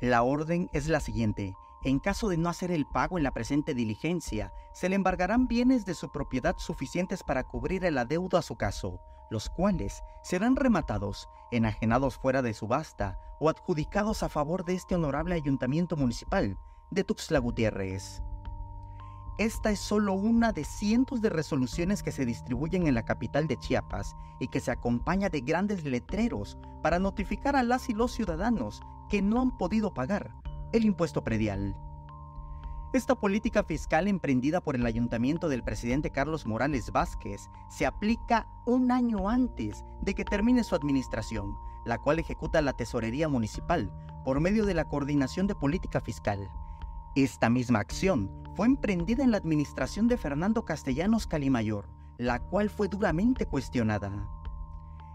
La orden es la siguiente. En caso de no hacer el pago en la presente diligencia, se le embargarán bienes de su propiedad suficientes para cubrir el adeudo a su caso, los cuales serán rematados, enajenados fuera de subasta o adjudicados a favor de este honorable ayuntamiento municipal de Tuxtla Gutiérrez. Esta es solo una de cientos de resoluciones que se distribuyen en la capital de Chiapas y que se acompaña de grandes letreros para notificar a las y los ciudadanos que no han podido pagar el impuesto predial. Esta política fiscal emprendida por el ayuntamiento del presidente Carlos Morales Vázquez se aplica un año antes de que termine su administración, la cual ejecuta la Tesorería Municipal por medio de la Coordinación de Política Fiscal. Esta misma acción fue emprendida en la administración de Fernando Castellanos Calimayor, la cual fue duramente cuestionada.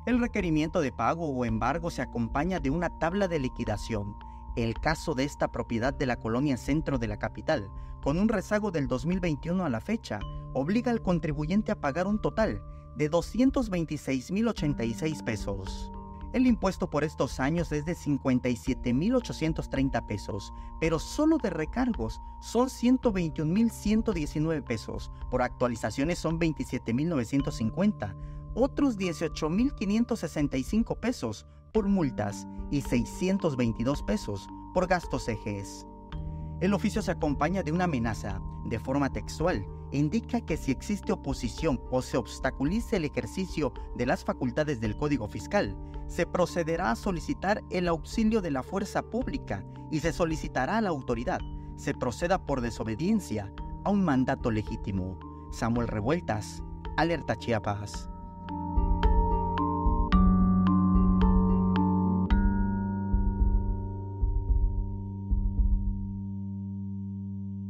El requerimiento de pago o embargo se acompaña de una tabla de liquidación. El caso de esta propiedad de la colonia centro de la capital, con un rezago del 2021 a la fecha, obliga al contribuyente a pagar un total de 226.086 pesos. El impuesto por estos años es de 57.830 pesos, pero solo de recargos son 121.119 pesos, por actualizaciones son 27.950, otros 18.565 pesos por multas y 622 pesos por gastos ejes. El oficio se acompaña de una amenaza de forma textual e indica que si existe oposición o se obstaculice el ejercicio de las facultades del Código Fiscal, se procederá a solicitar el auxilio de la fuerza pública y se solicitará a la autoridad se proceda por desobediencia a un mandato legítimo. Samuel Revueltas, Alerta Chiapas.